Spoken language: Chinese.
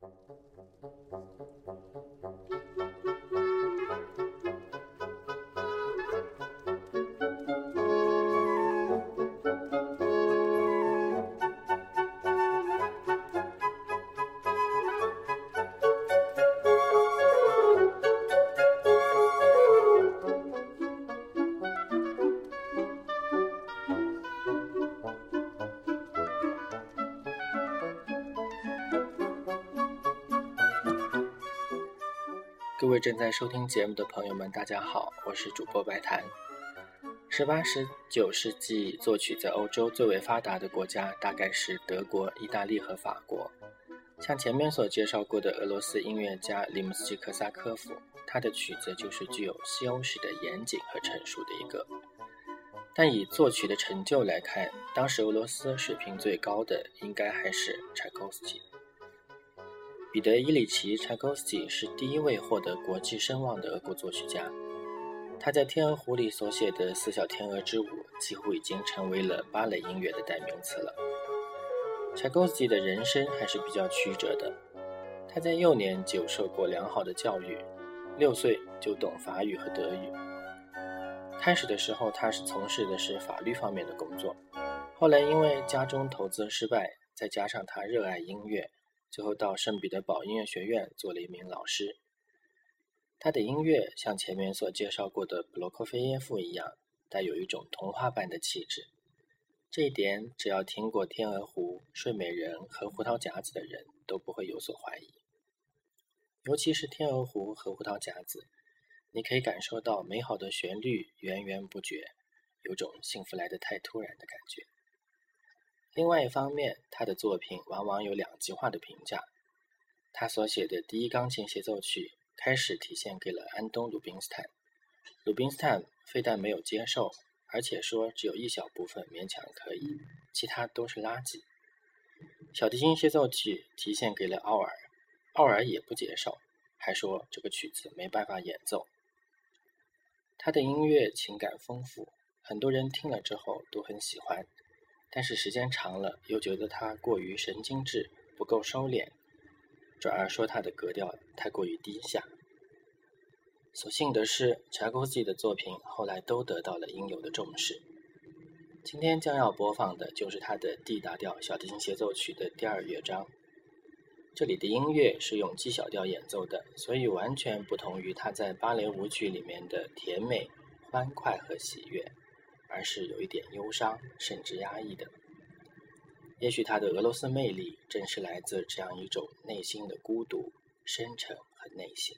各各位正在收听节目的朋友们，大家好，我是主播白檀。十八、十九世纪作曲在欧洲最为发达的国家大概是德国、意大利和法国。像前面所介绍过的俄罗斯音乐家里姆斯基科萨科夫，他的曲子就是具有西欧式的严谨和成熟的一个。但以作曲的成就来看，当时俄罗斯水平最高的应该还是柴可夫斯基。彼得·伊里奇·柴可夫斯基是第一位获得国际声望的俄国作曲家。他在《天鹅湖》里所写的《四小天鹅之舞》几乎已经成为了芭蕾音乐的代名词了。柴可夫斯基的人生还是比较曲折的。他在幼年就受过良好的教育，六岁就懂法语和德语。开始的时候，他是从事的是法律方面的工作，后来因为家中投资失败，再加上他热爱音乐。最后到圣彼得堡音乐学院做了一名老师。他的音乐像前面所介绍过的普罗科菲耶夫一样，带有一种童话般的气质。这一点，只要听过《天鹅湖》《睡美人》和《胡桃夹子》的人都不会有所怀疑。尤其是《天鹅湖》和《胡桃夹子》，你可以感受到美好的旋律源源不绝，有种幸福来得太突然的感觉。另外一方面，他的作品往往有两极化的评价。他所写的第一钢琴协奏曲开始体现给了安东·鲁宾斯坦，鲁宾斯坦非但没有接受，而且说只有一小部分勉强可以，其他都是垃圾。小提琴协奏曲提现给了奥尔，奥尔也不接受，还说这个曲子没办法演奏。他的音乐情感丰富，很多人听了之后都很喜欢。但是时间长了，又觉得他过于神经质，不够收敛，转而说他的格调太过于低下。所幸的是，柴可夫斯基的作品后来都得到了应有的重视。今天将要播放的就是他的 D 大调小提琴协奏曲的第二乐章。这里的音乐是用 G 小调演奏的，所以完全不同于他在芭蕾舞曲里面的甜美、欢快和喜悦。而是有一点忧伤，甚至压抑的。也许他的俄罗斯魅力，正是来自这样一种内心的孤独、深沉和内省。